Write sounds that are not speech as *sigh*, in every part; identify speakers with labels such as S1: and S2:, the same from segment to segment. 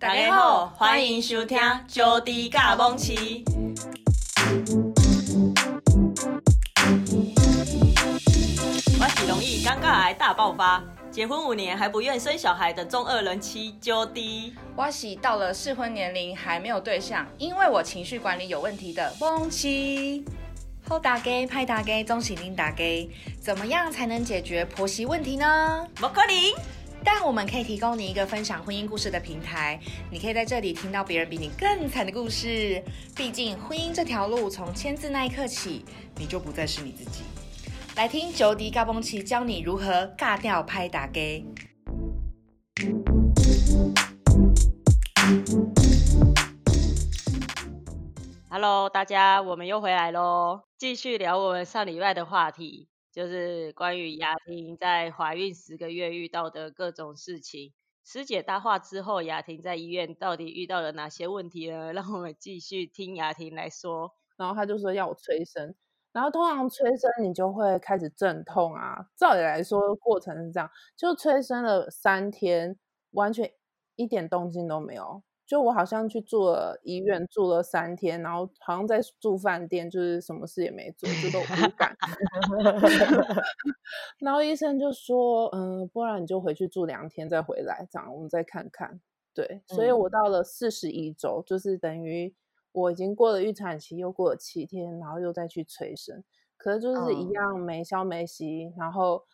S1: 大家好，欢迎收听《招弟甲蒙奇》。我是容易尴尬癌大爆发，结婚五年还不愿生小孩的中二人妻招弟。
S2: 我喜到了适婚年龄还没有对象，因为我情绪管理有问题的蒙奇。好大家歹大家，总是恁大家，怎么样才能解决婆媳问题呢？
S1: 莫可能。
S2: 但我们可以提供你一个分享婚姻故事的平台，你可以在这里听到别人比你更惨的故事。毕竟婚姻这条路，从签字那一刻起，你就不再是你自己。来听招弟甲蒙奇教你如何尬掉歹大家。
S1: Hello，大家，我们又回来喽，继续聊我们上礼拜的话题。就是关于雅婷在怀孕十个月遇到的各种事情。师姐搭话之后，雅婷在医院到底遇到了哪些问题呢？*laughs* 让我们继续听雅婷来说。
S3: 然后他就说要我催生，然后通常催生你就会开始阵痛啊。照理来说，过程是这样，就催生了三天，完全一点动静都没有。就我好像去住了医院，住了三天，然后好像在住饭店，就是什么事也没做，就都无感。*laughs* 然后医生就说，嗯，不然你就回去住两天再回来，这样我们再看看。对，所以我到了四十一周，就是等于我已经过了预产期，又过了七天，然后又再去催生，可是就是一样没消没息，然后。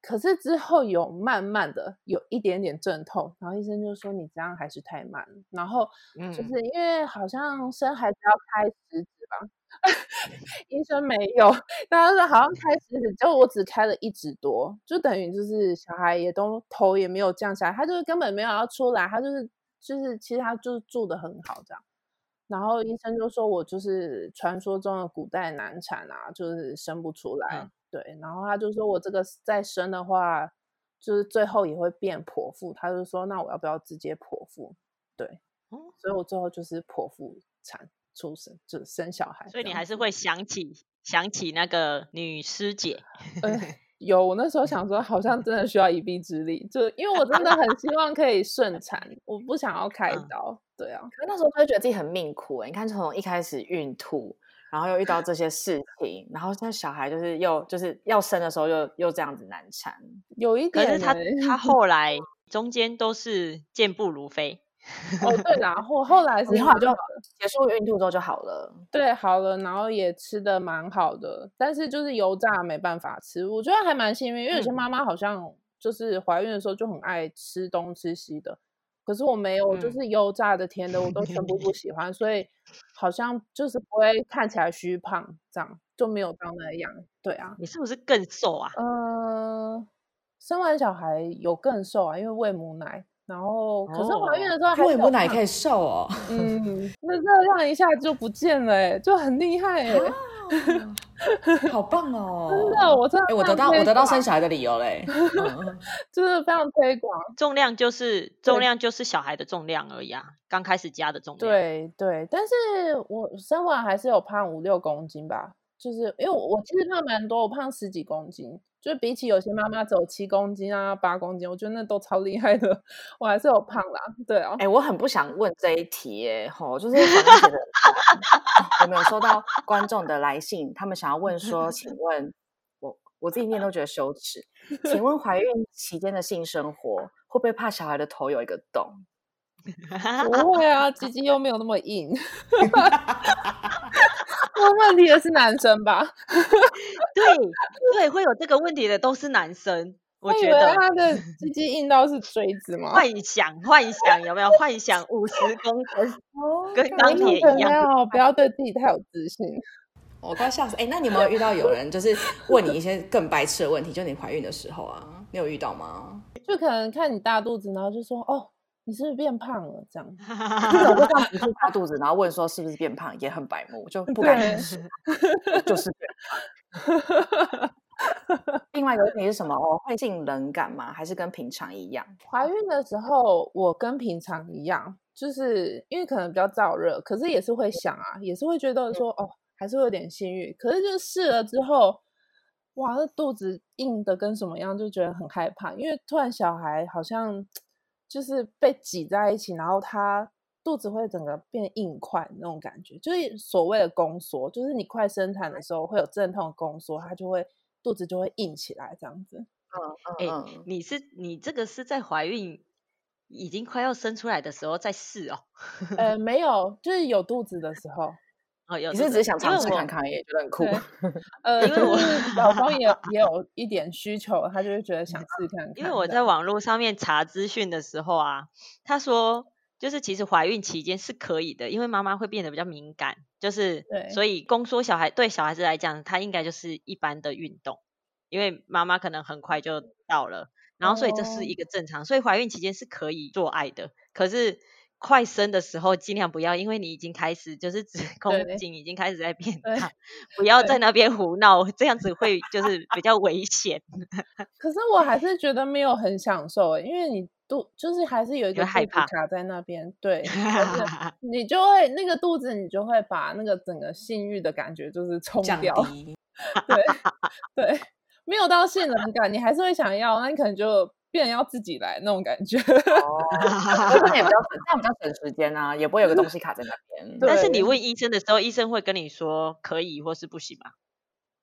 S3: 可是之后有慢慢的有一点点阵痛，然后医生就说你这样还是太慢。然后就是因为好像生孩子要开十指吧，嗯、*laughs* 医生没有，但是说好像开十指，就我只开了一指多，就等于就是小孩也都头也没有降下来，他就是根本没有要出来，他就是就是其实他就是住的很好这样。然后医生就说我就是传说中的古代难产啊，就是生不出来。嗯对，然后他就说我这个再生的话，就是最后也会变剖腹。他就说那我要不要直接剖腹？对，所以我最后就是剖腹产出生，就是生小孩。
S1: 所以你还是会想起想起那个女师姐。
S3: 嗯，*laughs* 有，我那时候想说好像真的需要一臂之力，就因为我真的很希望可以顺产，我不想要开刀。对啊，
S2: 可是那时候就会觉得自己很命苦。你看从一开始孕吐。然后又遇到这些事情，然后现在小孩就是又就是要生的时候又又这样子难产，
S3: 有一点。
S1: 可是他他 *laughs* 后来中间都是健步如飞。
S3: 哦，对，然后后来 *laughs* 是
S2: 后来就结束孕吐之后就好了。
S3: 对，好了，然后也吃的蛮好的，但是就是油炸没办法吃，我觉得还蛮幸运，因为有些妈妈好像就是怀孕的时候就很爱吃东吃西的。可是我没有，嗯、就是油炸的、甜的，我都全部不喜欢，所以好像就是不会看起来虚胖，这样就没有到那样。对啊，
S1: 你是不是更瘦啊？
S3: 呃，生完小孩有更瘦啊，因为喂母奶，然后可是怀孕的时候还
S2: 喂母奶可以瘦哦。
S3: 嗯，那热量一下就不见了，哎，就很厉害，哎。*laughs*
S2: 好棒哦！*laughs*
S3: 真的，我真的，
S2: 我得到我得到生小孩的理由嘞，*laughs*
S3: 就是非常推广。
S1: 重量就是重量就是小孩的重量而已啊，刚开始加的重量。
S3: 对对，但是我生完还是有胖五六公斤吧，就是因为我我其实胖蛮多，我胖十几公斤。就比起有些妈妈走七公斤啊、八公斤，我觉得那都超厉害的。我还是有胖啦，对啊。
S2: 哎、欸，我很不想问这一题耶，吼，就是有没有收到观众的来信，他们想要问说，请问我我自己念都觉得羞耻，请问怀孕期间的性生活会不会怕小孩的头有一个洞？
S3: 不会啊，鸡鸡又没有那么硬。*laughs* 问问题的是男生吧？*laughs*
S1: 对对，会有这个问题的都是男生。我觉得
S3: 他的鸡 *laughs* 鸡硬到是锥子吗？
S1: 幻想幻想有没有幻想五十公分跟钢铁一样？
S3: 不要对自己太有自信。*laughs*
S2: 我快笑死！哎，那你有没有遇到有人就是问你一些更白痴的问题？就你怀孕的时候啊，你有遇到吗？
S3: 就可能看你大肚子，然后就说哦。你是不是变胖了？这样，*laughs* 这种就这样子是大肚子，然后问说是不是变胖，也很白目，就不敢直视，就是变胖。*laughs*
S2: 另外一个问题是什么？哦，会性冷感吗？还是跟平常一样？
S3: 怀孕的时候，我跟平常一样，就是因为可能比较燥热，可是也是会想啊，也是会觉得说哦，还是会有点性欲。可是就是试了之后，哇，那肚子硬的跟什么样，就觉得很害怕，因为突然小孩好像。就是被挤在一起，然后它肚子会整个变硬块那种感觉，就是所谓的宫缩，就是你快生产的时候会有阵痛的宫缩，它就会肚子就会硬起来这样子。
S1: 嗯嗯，欸、你是你这个是在怀孕已经快要生出来的时候再试哦？
S3: 呃，*laughs* 没有，就是有肚子的时候。
S2: 哦，有，你是只是想尝试看看，也觉得很酷。
S3: 呃，因为我 *laughs* 老公 *laughs* 也也有一点需求，他就是觉得想试看看。
S1: 因为我在网络上面查资讯的时候啊，他说就是其实怀孕期间是可以的，因为妈妈会变得比较敏感，就是对，所以宫缩小孩对小孩子来讲，他应该就是一般的运动，因为妈妈可能很快就到了，然后所以这是一个正常，哦、所以怀孕期间是可以做爱的，可是。快生的时候尽量不要，因为你已经开始就是子宫颈已经开始在变大，不要在那边胡闹，这样子会就是比较危险。*laughs*
S3: 可是我还是觉得没有很享受，因为你肚就是还是有一个害怕卡在那边，对，你就会那个肚子你就会把那个整个性欲的感觉就是冲掉，*laughs* 对对，没有到性冷感，你还是会想要，那你可能就。变成要自己来那种感觉，哦，*laughs*
S2: 这样也比较省，这样比较省时间啊，也不会有个东西卡在那边。
S1: 但是你问医生的时候，医生会跟你说可以或是不行吗？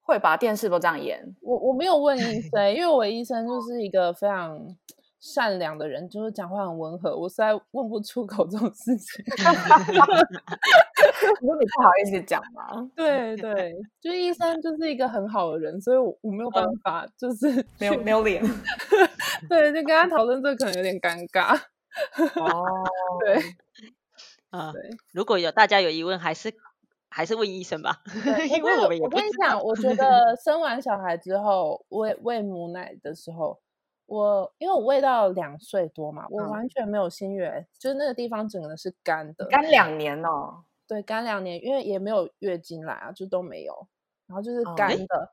S2: 会吧，电视都这样演。
S3: 我我没有问医生，因为我医生就是一个非常。善良的人就是讲话很温和，我实在问不出口这种事情。*laughs* 如
S2: 果你不好意思讲嘛？*laughs*
S3: 对对，就医生就是一个很好的人，所以我我没有办法，就是
S2: 没有没有脸。*laughs*
S3: 对，就跟他讨论这个可能有点尴尬。
S2: 哦，
S3: 对，
S1: 啊，对，如果有大家有疑问，还是还是问医生吧。因为我们也不知道。我跟你讲，
S3: 我觉得生完小孩之后喂喂母奶的时候。我因为我喂到两岁多嘛，我完全没有心月，嗯、就是那个地方整个是干的，
S2: 干两年哦。
S3: 对，干两年，因为也没有月经来啊，就都没有，然后就是干的，哦、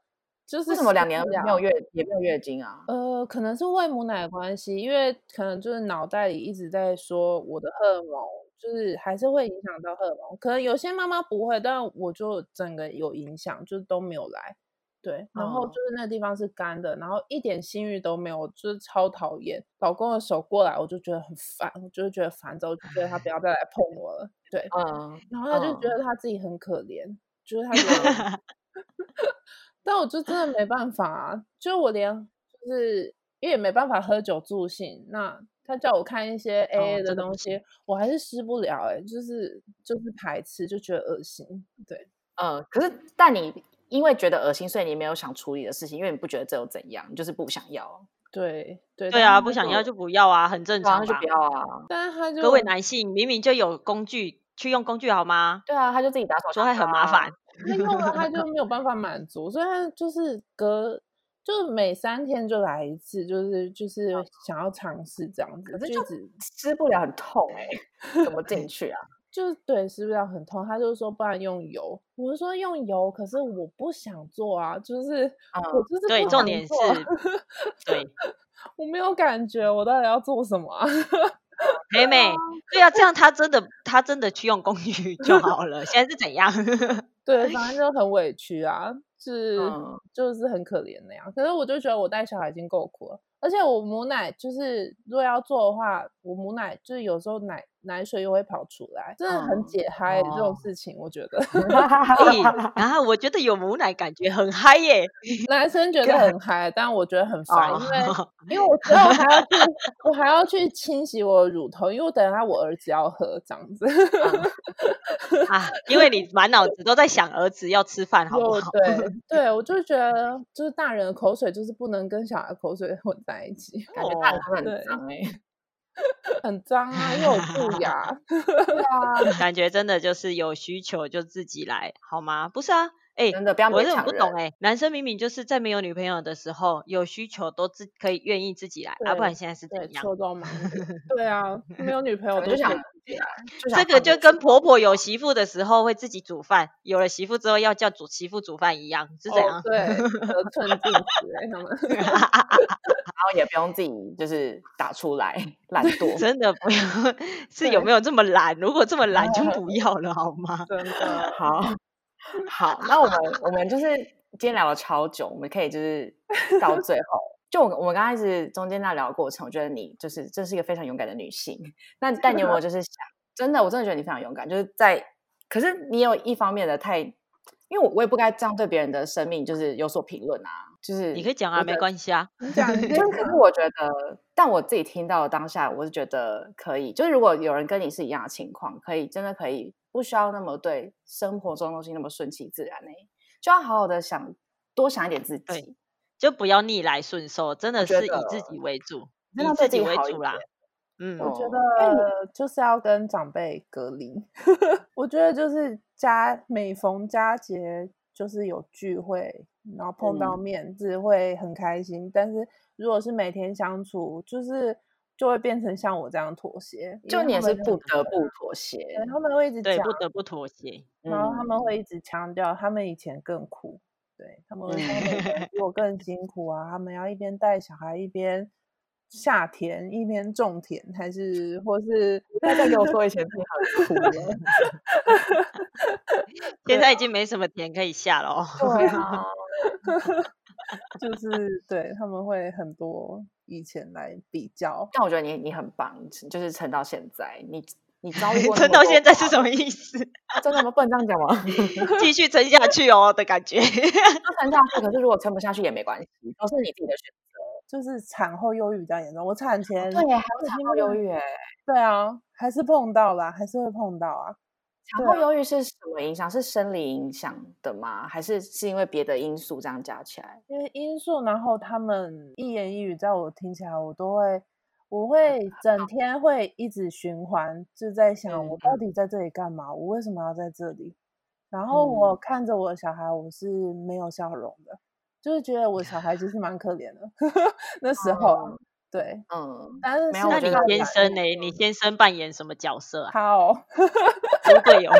S3: 就是
S2: 为什么两年没有月也没有月经啊？
S3: 呃，可能是喂母奶的关系，因为可能就是脑袋里一直在说我的荷尔蒙，就是还是会影响到荷尔蒙，可能有些妈妈不会，但我就整个有影响，就是都没有来。对，然后就是那个地方是干的，嗯、然后一点性欲都没有，就是超讨厌。老公的手过来，我就觉得很烦，我就觉得烦，之后就觉得他不要再来碰我了。对，嗯，然后他就觉得他自己很可怜，嗯、就是他觉得，*laughs* 但我就真的没办法啊，就我连就是因为也没办法喝酒助兴，那他叫我看一些 AA 的东西，哦、我还是施不了、欸，哎，就是就是排斥，就觉得恶心。对，
S2: 嗯，可是但你。因为觉得恶心，所以你没有想处理的事情，因为你不觉得这有怎样，你就是不想要。
S3: 对对
S1: 对啊，不想要就不要啊，很正常。
S2: 就不要啊。
S3: 但是他就
S1: 各位男性明明就有工具去用工具好吗？
S2: 对啊，他就自己打手枪，
S1: 说还很麻烦。
S3: 他用了他就没有办法满足，所以他就是隔就是每三天就来一次，就是就是想要尝试这样子，
S2: 可是就吃不了，很痛哎、欸，怎么进去啊？
S3: 就对，是不是要很痛？他就说不然用油，我就说用油，可是我不想做啊，就是、嗯、我就是不想做。
S1: 对，重点是，对，*laughs*
S3: 我没有感觉，我到底要做什么啊？
S1: 美美，*laughs* 对啊，这样他真的他真的去用工具就好了。现在是怎样？*laughs*
S3: 对，反正就很委屈啊，是、嗯、就是很可怜那样。可是我就觉得我带小孩已经够苦了，而且我母奶就是如果要做的话，我母奶就是有时候奶。奶水又会跑出来，真的很解嗨、欸 oh. 这种事情，我觉得。*laughs*
S1: 然 *laughs* 后我觉得有母奶感觉很嗨耶，
S3: 男生觉得很嗨，但我觉得很烦，因为 *laughs* 因为我之后还要去，我还要去清洗我的乳头，因为我等下我儿子要喝这样子。
S1: 啊，因为你满脑子都在想儿子要吃饭，好不好？
S3: 对对，我就觉得就是大人的口水就是不能跟小孩口水混在一起，
S2: 感觉大人很脏哎、欸。*laughs*
S3: 很脏啊，又有蛀牙。*laughs* *laughs* 对啊，
S1: 感觉真的就是有需求就自己来，好吗？不是啊，哎、欸，
S2: 真的不要勉强人。
S1: 我不懂哎、欸，男生明明就是在没有女朋友的时候有需求都自可以愿意自己来，啊，不然现在是怎样？
S3: 抽到吗？对啊，没有女朋友 *laughs* 就想自己来。
S1: 这个就跟婆婆有媳妇的时候会自己煮饭，有了媳妇之后要叫煮媳妇煮饭一样，是怎样？
S3: 哦、对，得寸进尺他们。*laughs*
S2: 然后也不用自己就是打出来，懒 *laughs* 惰，
S1: 真的不要。是有没有这么懒？如果这么懒，就不要了，好吗？
S3: 真的
S2: 好，好。那我们我们就是今天聊了超久，我们可以就是到最后
S4: 就我我们刚开始中间那聊的过程，我觉得你就是这是一个非常勇敢的女性。那但你有没有就是想，真的，我真的觉得你非常勇敢，就是在，可是你有一方面的太，因为我我也不该这样对别人的生命就是有所评论啊，就是
S1: 你可以讲啊，没关系啊，
S3: 你讲，*laughs*
S4: 就是可是我觉得，但我自己听到的当下，我是觉得可以，就是如果有人跟你是一样的情况，可以真的可以不需要那么对生活中的东西那么顺其自然呢、欸，就要好好的想，多想一点自己。
S1: 就不要逆来顺受，真的是以自己为主，以自己为主啦。
S3: 嗯，我觉得就是要跟长辈隔离。*laughs* 我觉得就是佳每逢佳节就是有聚会，然后碰到面，只会很开心。嗯、但是如果是每天相处，就是就会变成像我这样妥协。
S4: 就你也是不得不妥协，
S3: 他们会一直讲
S1: 对，不得不妥协。
S3: 然后他们会一直强调，他们以前更苦。对他们，比我更辛 *laughs* 苦啊！他们要一边带小孩，一边下田，一边种田，还是或是
S4: 大家给我说以前很苦的，*laughs*
S1: 现在已经没什么田可以下了哦。
S3: 对啊，*laughs* 就是对他们会很多以前来比较，
S4: 但我觉得你你很棒，就是撑到现在你。你遭遇 *laughs* 过
S1: 撑到现在是什么意思？
S4: 真的吗？不能这样讲吗？*laughs*
S1: 继续撑下去哦的感觉。*laughs*
S4: 撑下去，可是如果撑不下去也没关系，都是你自己的选择。
S3: 就是产后忧郁比较严重，我产前
S4: 对，还有产后忧郁哎，
S3: 对啊，还是碰到了，还是会碰到啊。
S4: 产后忧郁是什么影响？是生理影响的吗？还是是因为别的因素这样加起来？
S3: 因为因素，然后他们一言一语，在我听起来，我都会。我会 *laughs* 整天会一直循环，就在想我到底在这里干嘛？我为什么要在这里？然后我看着我的小孩，我是没有笑容的，就是觉得我小孩其实蛮可怜的。*laughs* 那时候，对，嗯，但是
S1: 那你先生呢？你先生扮演什么角色啊？
S3: 他哦，
S1: 猪队友。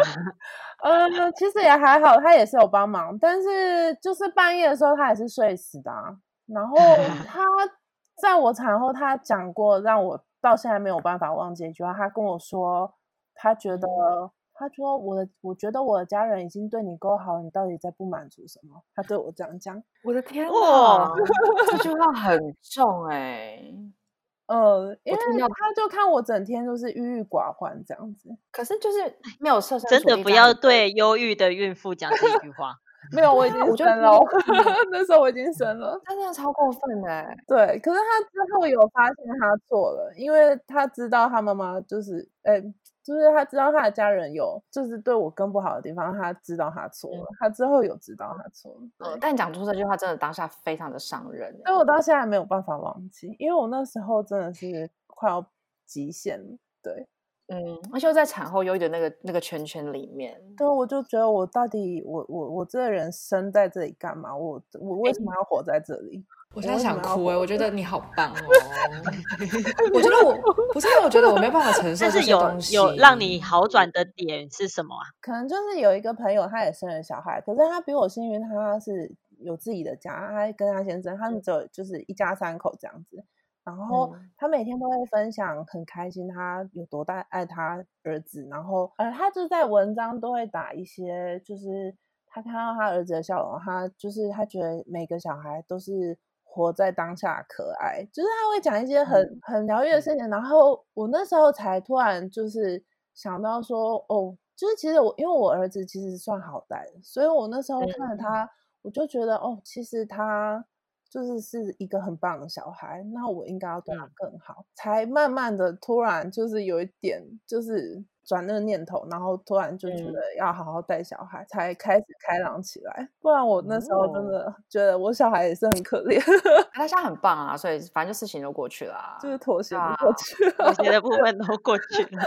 S3: 嗯，其实也还好，他也是有帮忙，但是就是半夜的时候，他也是睡死的啊。然后 *laughs* 他。在我产后，他讲过让我到现在没有办法忘记一句话。他跟我说，他觉得，他说我的，我觉得我的家人已经对你够好，你到底在不满足什么？他对我这样讲。
S4: 我的天哪，*laughs* 这句话很重哎、欸。
S3: 呃，因为他就看我整天都是郁郁寡欢这样子。
S4: 可是就是没有设身，
S1: 真的不要对忧郁的孕妇讲这句话。*laughs*
S3: 没有，我已经生了。*laughs* 那时候我已经生了，
S4: 他真的超过分哎。
S3: 对，可是他之后有发现他错了，因为他知道他妈妈就是，哎，就是他知道他的家人有，就是对我更不好的地方，他知道他错了。他之后有知道他错了。
S4: 嗯，但讲出这句话真的当下非常的伤人，
S3: 所以我到现在没有办法忘记，因为我那时候真的是快要极限了。对。
S4: 嗯，而且在产后忧郁的那个那个圈圈里面，
S3: 对，我就觉得我到底我我我这个人生在这里干嘛？我我为什么要活在这里？欸、
S2: 我现在想哭哎、欸！我觉得你好 *laughs* 棒哦！*laughs* 我觉得我不是因为我觉得我没办法承受这些东西，
S1: 有有让你好转的点是什么啊？
S3: 可能就是有一个朋友，他也生了小孩，可是他比我幸运，他是有自己的家，他跟他先生，他们只有就是一家三口这样子。然后他每天都会分享很开心，他有多大爱他儿子。然后呃，他就在文章都会打一些，就是他看到他儿子的笑容，他就是他觉得每个小孩都是活在当下可爱，就是他会讲一些很很疗愈的事情。然后我那时候才突然就是想到说，哦，就是其实我因为我儿子其实算好带的，所以我那时候看了他，我就觉得哦，其实他。就是是一个很棒的小孩，那我应该要对他更好，才慢慢的突然就是有一点就是。转那个念头，然后突然就觉得要好好带小孩，嗯、才开始开朗起来。不然我那时候真的觉得我小孩也是很可怜。
S4: 哦、他现在很棒啊，所以反正就事情都过去了，
S3: 就是妥协的过去了，
S1: 妥协的部分都过去了。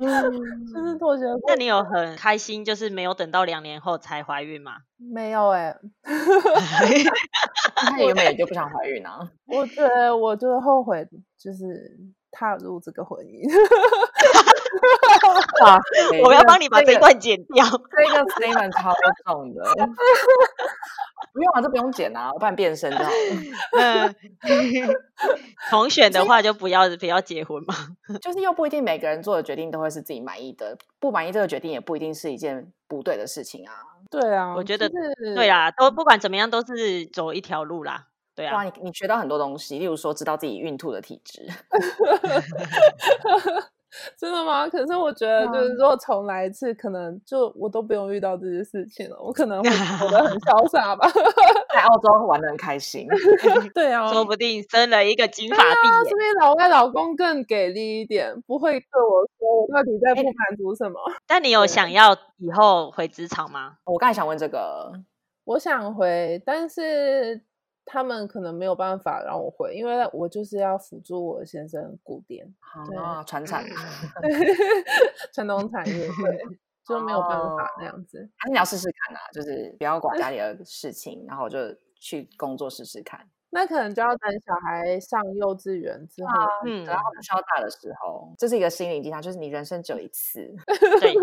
S3: 嗯，就是妥协。
S1: 那你有很开心，就是没有等到两年后才怀孕吗？
S3: 没有 *laughs* 哎、欸，
S4: 那你原本也就不想怀孕啊？*laughs*
S3: 我觉得我就是后悔，就是踏入这个婚姻。*laughs*
S4: 啊！
S1: 我要帮你把这一段剪掉，这
S4: 个 statement 超重的。*laughs* 不用啊，这不用剪啊，我帮你变身就好。*laughs*
S1: 嗯，重选的话就不要不要结婚嘛。
S4: 就是又不一定每个人做的决定都会是自己满意的，不满意这个决定也不一定是一件不对的事情啊。
S3: 对啊，
S1: 我觉得对啊，都不管怎么样都是走一条路啦。对啊，
S4: 你你学到很多东西，例如说知道自己孕吐的体质。*laughs*
S3: 真的吗？可是我觉得，就是如果重来一次，可能就我都不用遇到这些事情了，我可能会活得很 *laughs* 潇洒吧，*laughs*
S4: 在澳洲玩的很开心。
S3: 对啊，
S1: 说不定生了一个金发碧眼，
S3: 说不定老外老公更给力一点，不会对我说我到底在不满足什么。
S1: 但你有想要以后回职场吗？
S4: 我刚才想问这个，
S3: 我想回，但是。他们可能没有办法让我回，因为我就是要辅助我先生古店
S4: 啊，传产，*laughs*
S3: 传统产业，对，就没有办法那样子。
S4: 还是你要试试看啊，就是不要管家里的 *laughs* 事情，然后就去工作试试看。
S3: 那可能就要等小孩上幼稚园之后，
S4: 嗯，然后不需要大的时候，这是一个心灵鸡汤，就是你人生只有一次。*laughs*
S1: 对，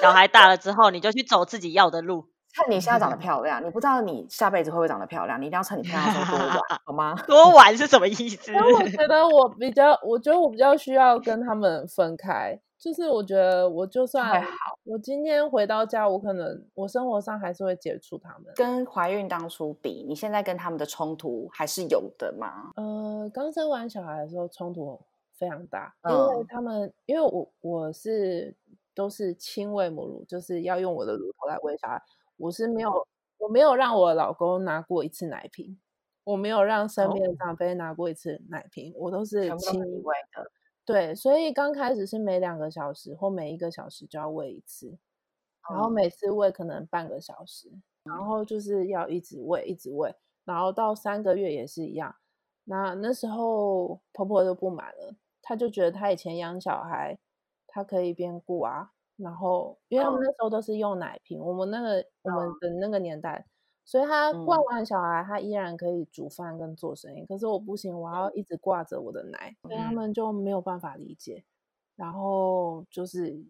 S1: 小孩大了之后，你就去走自己要的路。
S4: 看你现在长得 *laughs* 漂亮，你不知道你下辈子会不会长得漂亮，你一定要趁你漂亮的时候多玩，好吗？
S1: 多玩是什么意思？
S3: 因为我觉得我比较，我觉得我比较需要跟他们分开。就是我觉得我就算好，我今天回到家，我可能我生活上还是会接触他们。
S4: 跟怀孕当初比，你现在跟他们的冲突还是有的吗？
S3: 呃，刚生完小孩的时候冲突非常大，因为他们，因为我我是都是亲喂母乳，就是要用我的乳头来喂小孩。我是没有，我没有让我老公拿过一次奶瓶，我没有让身边的长辈拿过一次奶瓶，哦、我都是亲喂的。对，所以刚开始是每两个小时或每一个小时就要喂一次，然后每次喂可能半个小时，然后就是要一直喂，一直喂，然后到三个月也是一样。那那时候婆婆就不满了，她就觉得她以前养小孩，她可以边顾啊。然后，因为他们那时候都是用奶瓶，哦、我们那个我们的那个年代，所以他惯完小孩，他依然可以煮饭跟做生意。嗯、可是我不行，我要一直挂着我的奶，所以他们就没有办法理解。然后就是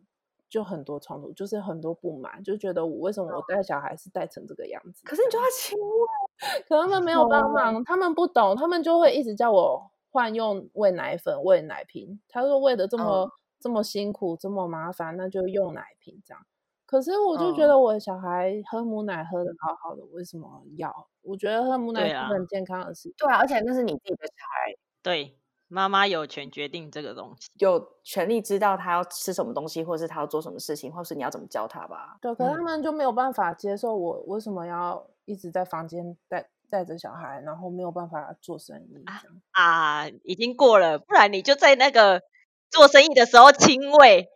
S3: 就很多冲突，就是很多不满，就觉得我为什么我带小孩是带成这个样子？
S4: 可是你就要亲喂，*laughs*
S3: 可他们没有帮忙，他们不懂，他们就会一直叫我换用喂奶粉、喂奶瓶。他说喂的这么。嗯这么辛苦，这么麻烦，那就用奶瓶这样。可是我就觉得我的小孩喝母奶喝的好好的，嗯、为什么要？我觉得喝母奶是很健康的事。
S4: 对啊，而且那是你自己的小孩。
S1: 对，妈妈有权决定这个东西，
S4: 有权利知道他要吃什么东西，或是他要做什么事情，或是你要怎么教他吧。
S3: 对，可是他们就没有办法接受我为什么要一直在房间带带着小孩，然后没有办法做生意
S1: 啊，啊，已经过了，不然你就在那个。做生意的时候亲喂，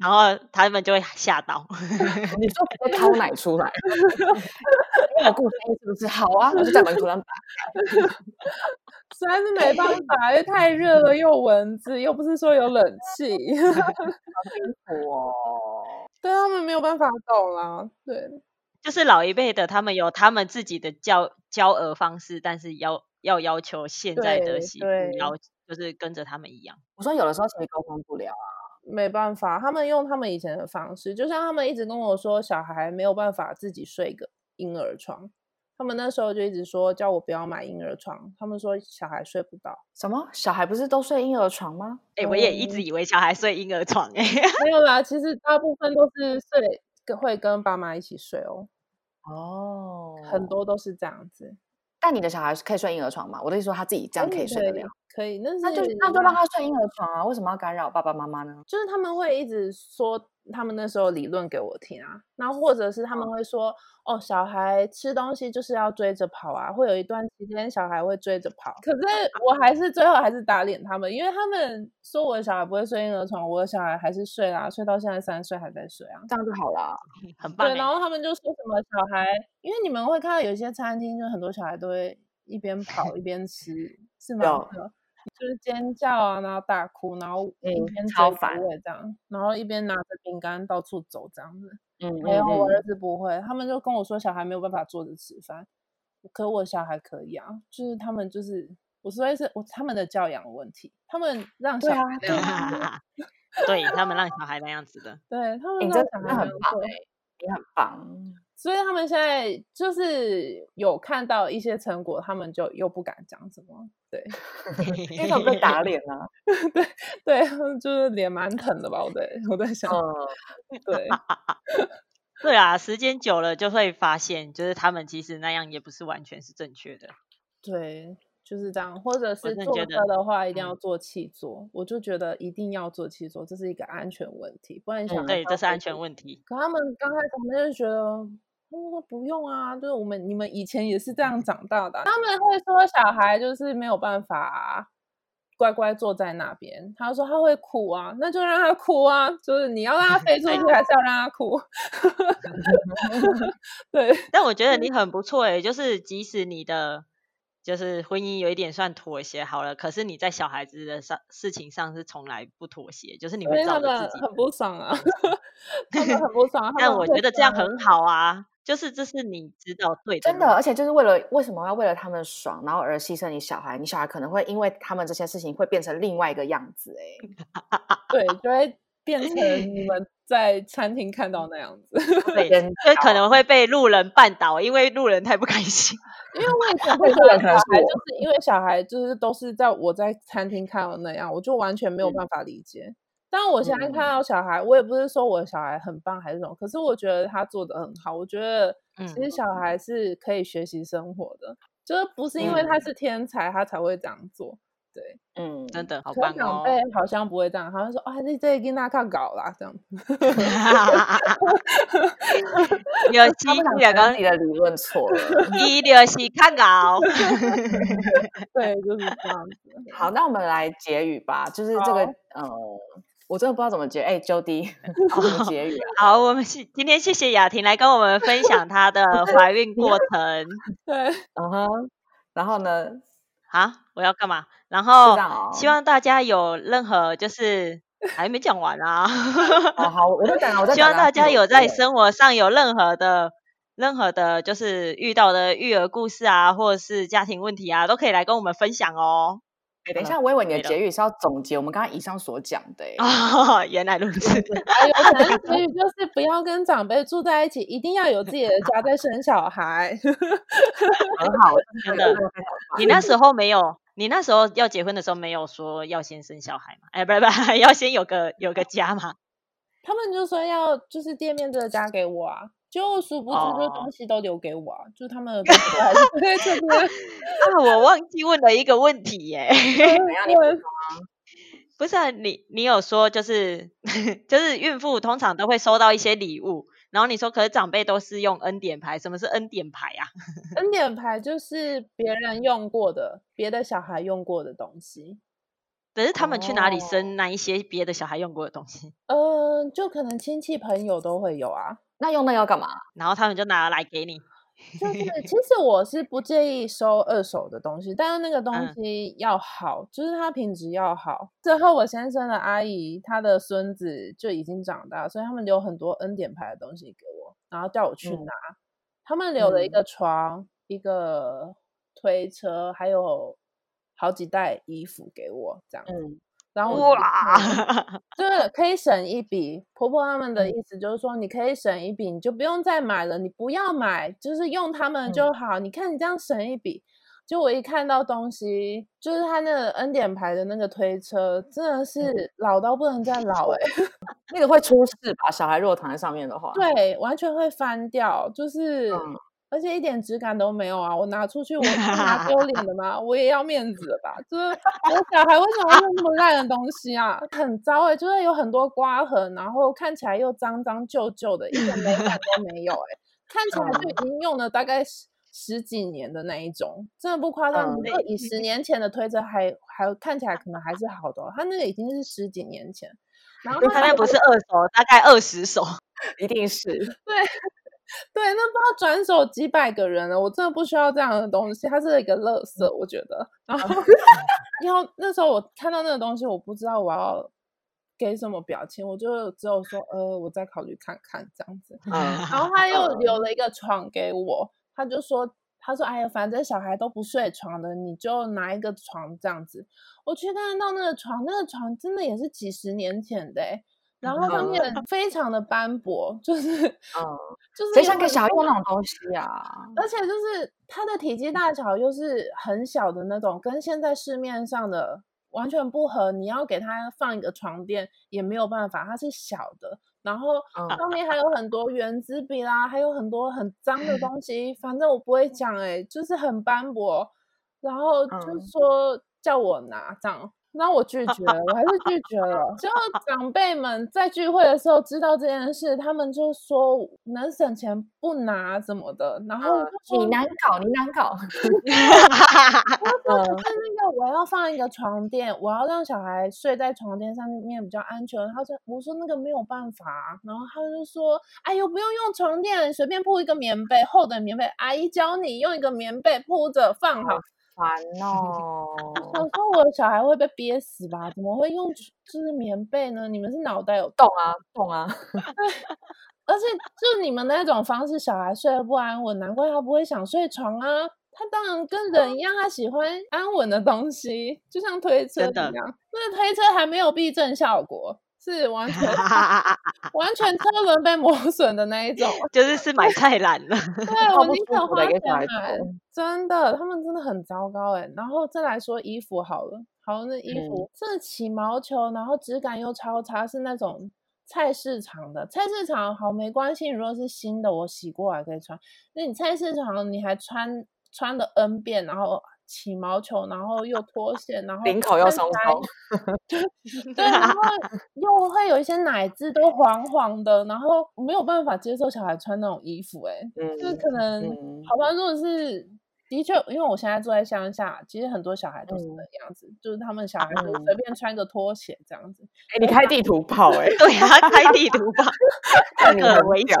S1: 然后他们就会吓到。*laughs*
S4: 你说直接掏奶出来，因为顾生意是不是？好啊，*laughs* 我就在门口上打。
S3: 实在是没办法，因为太热了，又蚊子，又不是说有冷气，好辛苦哦。对他们没有办法懂啦。对，
S1: 就是老一辈的，他们有他们自己的教教儿方式，但是要要要求现在的媳妇要。就是跟着他们一样。
S4: 我说有的时候其实沟通不了啊，
S3: 没办法，他们用他们以前的方式，就像他们一直跟我说，小孩没有办法自己睡个婴儿床，他们那时候就一直说叫我不要买婴儿床，他们说小孩睡不到。
S4: 什么？小孩不是都睡婴儿床吗？
S1: 哎、欸，我也一直以为小孩睡婴儿床、欸，哎，
S3: 没有啦，其实大部分都是睡跟会跟爸妈一起睡哦。
S4: 哦，
S3: 很多都是这样子。
S4: 但你的小孩可以睡婴儿床吗？我的意思说他自己这样可以睡得了。
S3: 可以，那是
S4: 那就那就让他睡婴儿床啊！为什么要干扰爸爸妈妈呢？
S3: 就是他们会一直说他们那时候理论给我听啊，那或者是他们会说哦，哦，小孩吃东西就是要追着跑啊，会有一段时间小孩会追着跑。可是我还是最后还是打脸他们，因为他们说我的小孩不会睡婴儿床，我的小孩还是睡啦，睡到现在三岁还在睡啊，
S4: 这样就好了，
S1: 很棒。
S3: 对，然后他们就说什么小孩，因为你们会看到有些餐厅，就很多小孩都会一边 *laughs* 跑一边吃，是吗？有就是尖叫啊，然后大哭，然后一边超烦这样，然后一边拿着饼干到处走这样子。嗯，没有，我儿子不会，他们就跟我说小孩没有办法坐着吃饭，可我小孩可以啊。就是他们就是，我说的是我他们的教养问题，他们让小孩那样子的，*laughs*
S1: 对他们让小孩那样子的，
S3: 对他们让小孩很棒，
S4: 也很棒。
S3: 所以他们现在就是有看到一些成果，他们就又不敢讲什么，对，*laughs*
S4: 因为他们被打脸啊，*laughs*
S3: 对对，*laughs* 就是脸蛮疼的吧？我在我在想，
S4: 嗯、
S3: 对，
S1: 对啊，时间久了就会发现，就是他们其实那样也不是完全是正确的，
S3: 对，就是这样，或者是坐车的话，一定要坐气座。嗯、我就觉得一定要坐气座，这是一个安全问题。不然想、
S1: 嗯、对，这是安全问题。
S3: 可他们刚开始他们就觉得，他们说不用啊，就是我们你们以前也是这样长大的。他们会说小孩就是没有办法乖乖坐在那边，他说他会哭啊，那就让他哭啊，就是你要让他飞出去，还是要让他哭？*laughs* 对。
S1: 但我觉得你很不错诶，就是即使你的。就是婚姻有一点算妥协好了，可是你在小孩子的上事情上是从来不妥协，就是你会照着自己。*laughs*
S3: 很不爽啊，很不爽。
S1: 但我觉得这样很好啊，就是这是你知道对的。
S4: 真的，而且就是为了为什么要为了他们爽，然后而牺牲你小孩？你小孩可能会因为他们这些事情会变成另外一个样子哎、
S3: 欸。*laughs* 对，就会变成你们在餐厅看到那样子，*laughs*
S1: 对，就可能会被路人绊倒，因为路人太不开心。*laughs*
S3: 因为为什么会？小孩就是因为小孩就是都是在我在餐厅看到那样，我就完全没有办法理解。当然、嗯、我现在看到小孩，我也不是说我的小孩很棒还是什么，可是我觉得他做的很好。我觉得其实小孩是可以学习生活的，嗯、就是不是因为他是天才，他才会这样做。对，
S1: 嗯，真的好棒哦。
S3: 长辈好像不会这样，好像说啊，这这跟那看搞啦，这样。*laughs*
S1: 有机两刚
S4: 你的理论错了，*laughs*
S1: 一就是 *laughs* 看搞。
S3: 对，就是这样子。
S4: 好，那我们来结语吧，就是这个，呃，我真的不知道怎么结。哎，Jody，*laughs* 怎么结语？
S1: 好，我们今天谢谢雅婷来跟我们分享她的 *laughs* 怀孕过程。
S3: 对，
S4: 嗯哼，然后呢？
S1: 啊，我要干嘛？然后希望大家有任何就是 *laughs* 还没讲完啊。
S4: 哦、好，我在讲，我在讲。
S1: 希望大家有在生活上有任何的、任何的，就是遇到的育儿故事啊，或者是家庭问题啊，都可以来跟我们分享哦。
S4: 等一下，我以为你的结语是要总结我们刚刚以上所讲的。
S1: 哦，原来如此。*laughs*
S3: 结语 *laughs* 就是不要跟长辈住在一起，一定要有自己的家再生小孩。*laughs*
S4: 很好，真的。
S1: 你那时候没有，你那时候要结婚的时候没有说要先生小孩吗？哎，不是不是，要先有个有个家嘛。
S3: 他们就说要就是店面这个家给我啊。就殊不知，这东西都留给我，啊，oh. 就是他们的东西还是在这边。
S1: 啊，我忘记问了一个问题耶。*laughs* *laughs* 不是啊，你你有说就是 *laughs* 就是孕妇通常都会收到一些礼物，然后你说可是长辈都是用恩典牌，什么是恩典牌啊？
S3: 恩典牌就是别人用过的，别的小孩用过的东西。
S1: 可是他们去哪里生那一些别的小孩用过的东西？
S3: 嗯、oh. 呃，就可能亲戚朋友都会有啊。
S4: 那用那要干嘛？*laughs*
S1: 然后他们就拿来给你。
S3: 就是，其 *laughs* 实我是不介意收二手的东西，但是那个东西要好，嗯、就是它品质要好。最后我先生的阿姨，她的孙子就已经长大，所以他们留很多恩典牌的东西给我，然后叫我去拿。嗯、他们留了一个床、嗯、一个推车，还有好几袋衣服给我，这样子。嗯然后哇，*laughs* 就是可以省一笔。婆婆他们的意思就是说，你可以省一笔，你就不用再买了，你不要买，就是用他们就好。嗯、你看你这样省一笔，就我一看到东西，就是他那个恩典牌的那个推车，真的是老到不能再老哎、*laughs* 欸，
S4: 那个会出事吧？小孩如果躺在上面的话，
S3: 对，完全会翻掉，就是。嗯而且一点质感都没有啊！我拿出去，我是拿 *laughs* 丢脸的吗？我也要面子的吧？*laughs* 就是我小孩为什么会用那么烂的东西啊？很糟哎、欸，就是有很多刮痕，然后看起来又脏脏旧旧的，一点美感都没有哎、欸，*laughs* 看起来就已经用了大概十十几年的那一种，真的不夸张。你说以十年前的推车还还看起来可能还是好的，它那个已经是十几年前，然后他
S1: 那不是二手，大概二十手，
S4: 一定是
S3: 对。*laughs* 对，那不知道转手几百个人了，我真的不需要这样的东西，它是一个垃圾，我觉得。然后，*laughs* 然后那时候我看到那个东西，我不知道我要给什么表情，我就只有说，呃，我再考虑看看这样子。嗯、然 *laughs* 后他又留了一个床给我，他就说，他说，哎呀，反正小孩都不睡床的，你就拿一个床这样子。我去看到那个床，那个床真的也是几十年前的。然后上面非常的斑驳，就是，嗯，就是
S4: 谁想给小孩用那种东西啊？
S3: 而且就是它的体积大小又是很小的那种，跟现在市面上的完全不合。你要给它放一个床垫也没有办法，它是小的。然后上面还有很多原子笔啦，还有很多很脏的东西。反正我不会讲，哎，就是很斑驳。然后就说叫我拿这样。那我拒绝了，我还是拒绝了。*laughs* 之后长辈们在聚会的时候知道这件事，他们就说能省钱不拿什么的。然后
S4: 你难搞，你难搞。*laughs*
S3: 我说是那个我要放一个床垫，我要让小孩睡在床垫上面比较安全。他说我说那个没有办法，然后他就说哎呦不用用床垫，你随便铺一个棉被，厚的棉被，阿姨教你用一个棉被铺着放好。
S4: 烦 *laughs* 哦！
S3: 想说我的小孩会被憋死吧？怎么会用就是棉被呢？你们是脑袋有
S4: 洞啊？洞啊！*laughs*
S3: 而且就你们那种方式，小孩睡得不安稳，难怪他不会想睡床啊！他当然跟人一样，他喜欢安稳的东西，就像推车一样。那个推车还没有避震效果。是完全 *laughs* 完全车轮被磨损的那一种，
S1: 就是是买菜篮了。
S3: 对，我宁可花钱买，真的，他们真的很糟糕哎。然后再来说衣服好了，好，那衣服这、嗯、起毛球，然后质感又超差，是那种菜市场的。菜市场好没关系，如果是新的，我洗过还可以穿。那你菜市场你还穿穿了 N 遍，然后。起毛球，然后又脱线，然后
S4: 领口又松松，
S3: 对，然后又会有一些奶渍都黄黄的，然后没有办法接受小孩穿那种衣服，哎，嗯，就是可能，嗯、好吧，如果是。的确，因为我现在住在乡下，其实很多小孩都是那样子，嗯、就是他们小孩就随便穿个拖鞋这样子。
S4: 哎、嗯，你开地图炮哎、欸？
S1: 对啊，开地图炮，*laughs*
S4: 你很危险，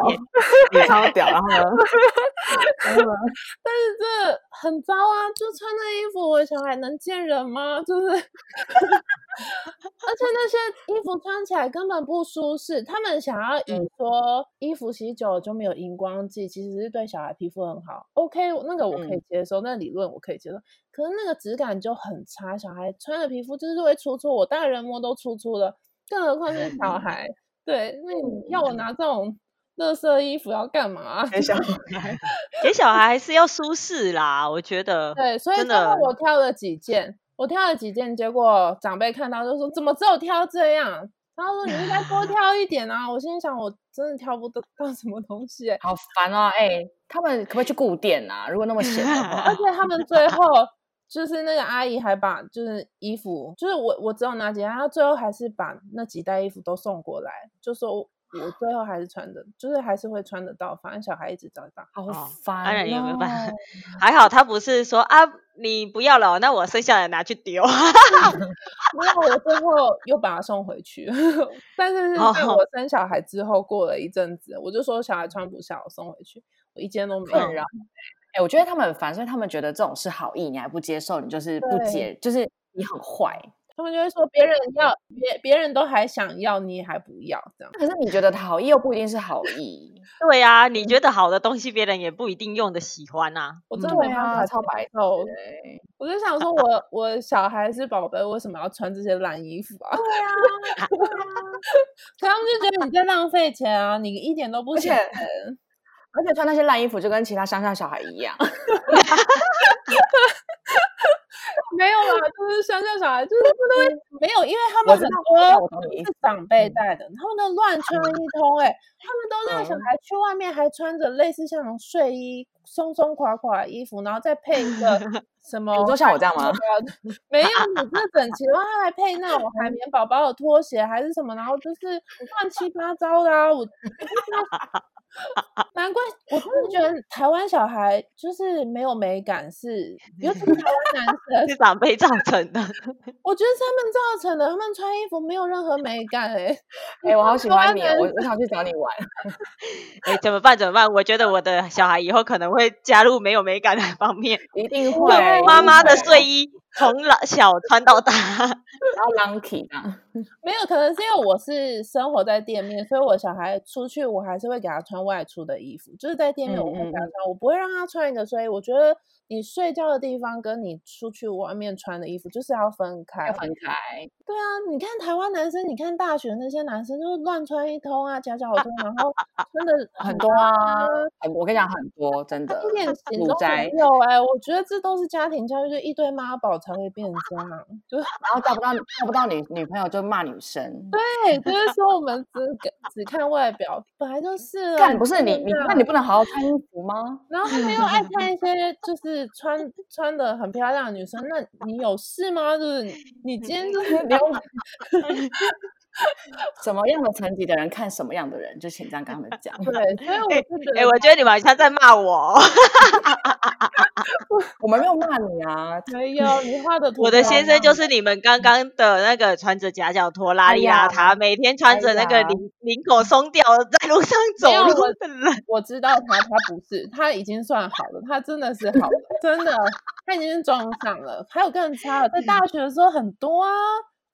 S4: 你超屌，然后呢？*laughs* *laughs*
S3: 但是这很糟啊！就穿那衣服，我小孩能见人吗？*laughs* 就是，*laughs* 而且那些衣服穿起来根本不舒适。他们想要以说衣服洗久了就没有荧光剂，其实是对小孩皮肤很好。OK，那个我可以接。接受那理论我可以接受，可是那个质感就很差。小孩穿的皮肤就是会粗粗，我大人摸都粗粗的，更何况是小孩。对，那你要我拿这种垃圾衣服要干嘛？
S4: 给小孩，*laughs*
S1: 给小孩还是要舒适啦，我觉得。
S3: 对，所以最后我挑了几件，我挑了几件，结果长辈看到就说：“怎么只有挑这样？”然后说：“你应该多 *laughs* 挑一点啊！”我心里想，我真的挑不到什么东西，
S4: 好烦哦！哎、欸，他们可不可以去顾店啊？如果那么闲的话，
S3: 而且他们最后就是那个阿姨还把就是衣服，就是我我只有拿几件，她最后还是把那几袋衣服都送过来，就说。我最后还是穿的，就是还是会穿得到，反正小孩一直长大，
S4: 好烦、哦。
S1: 当然也没办法，还好他不是说啊，你不要了，那我生下来拿去丢。*laughs*
S3: 然后我最后又把他送回去，*laughs* 但是是在我生小孩之后过了一阵子，哦、我就说小孩穿不下，我送回去，我一件都没有。哎、
S4: 欸，我觉得他们很烦，所以他们觉得这种是好意，你还不接受，你就是不接，就是你很坏。
S3: 他们就会说别人要别别人都还想要，你还不要这样。
S4: 可是你觉得好意又不一定是好意。*laughs*
S1: 对呀、啊，你觉得好的东西，别人也不一定用的喜欢啊。
S3: 我真的没办法超白透。我就想说我，我我小孩是宝贝，为什么要穿这些烂衣服啊？对啊，*laughs* 可他们就觉得你在浪费钱啊，你一点都不省钱。
S4: 而且穿那些烂衣服就跟其他乡下小孩一样。*laughs* *laughs*
S3: 没有啦，就是乡下小孩，就是不会没有，因为他们很多是长辈带的，他们都乱穿一通，哎，他们都让小孩去外面还穿着类似像睡衣松松垮垮的衣服，然后再配一个 *laughs* 什么？
S4: 你说像我这样吗？
S3: 没有，你这整齐的话，他还配那种海绵宝宝的拖鞋还是什么？然后就是乱七八糟的啊，我。难怪我真的觉得台湾小孩就是没有美感，是尤其是台湾男生
S1: 是长辈造 *laughs* 成的。*laughs*
S3: 我觉得是他们造成的，他们穿衣服没有任何美感、欸。哎，
S4: 哎，我好喜欢你，我我想去找你玩。
S1: 哎，怎么办？怎么办？我觉得我的小孩以后可能会加入没有美感的 *laughs* 方面，
S4: 一定会。
S1: 妈妈的睡衣从老小穿到大，
S4: 然后 lucky 啊，
S3: 没有，可能是因为我是生活在店面，所以我小孩出去我还是会给他穿外出的衣服，就是在店面我会给他穿，嗯嗯、我不会让他穿一个睡衣。我觉得你睡觉的地方跟你出去外面穿的衣服就是要分开，
S4: 要分开。
S3: 对啊，你看台湾男生，你看大学那些男生就是乱穿一通啊，夹脚拖，然后真的 *laughs*
S4: 很多啊。我跟你讲，很多真的，
S3: 一点型都没有哎。我觉得这都是家庭教育，就一堆妈宝。才会变这样，*laughs* 就然
S4: 后找不到找不到女女朋友就骂女生。
S3: 对，就是说我们只只看外表，本来就是。
S4: 干不是你你那你不能好好穿衣服吗？
S3: 然后他们又爱看一些就是穿穿的很漂亮的女生，那你有事吗？就是你今天就是聊。*laughs*
S4: 什么样的层级的人看什么样的人，就请这样跟他们讲。
S3: 对，所以我就觉得，
S1: 哎、欸欸，我觉得你们好像在骂我。*laughs*
S4: 我们没有骂你啊，
S3: 没有，你画的图。
S1: 我的先生就是你们刚刚的那个穿着夹脚拖、拉里邋遢，每天穿着那个领领口松掉在路上走路的人。
S3: 我知道他，他不是，他已经算好了，他真的是好了，真的，他已经是装上了。还有更差的，在大学的时候很多啊。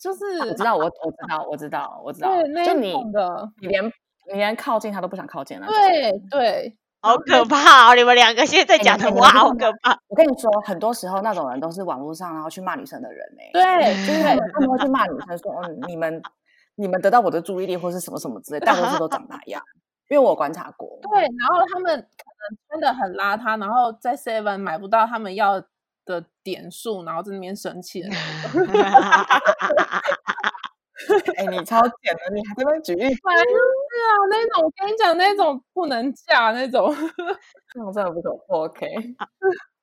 S3: 就是
S4: 我知道，我我知道，我知道，我知道。就你的，你连你连靠近他都不想靠近了。
S3: 对对，
S1: 好可怕哦！你们两个现在讲的话好可怕。
S4: 我跟你说，很多时候那种人都是网络上然后去骂女生的人呢。
S3: 对，
S4: 就是他们会去骂女生说：“嗯，你们你们得到我的注意力或是什么什么之类，大多数都长那样。”因为我观察过。
S3: 对，然后他们可能穿的很邋遢，然后在 Seven 买不到他们要。的点数，然后在那边生气的那种。*laughs*
S4: 哎、欸，你超贱的，你还在那边举例。
S3: 反正就是啊，那种我跟你讲，那种不能嫁那种，
S4: 那种 *laughs* 真的不可不 OK。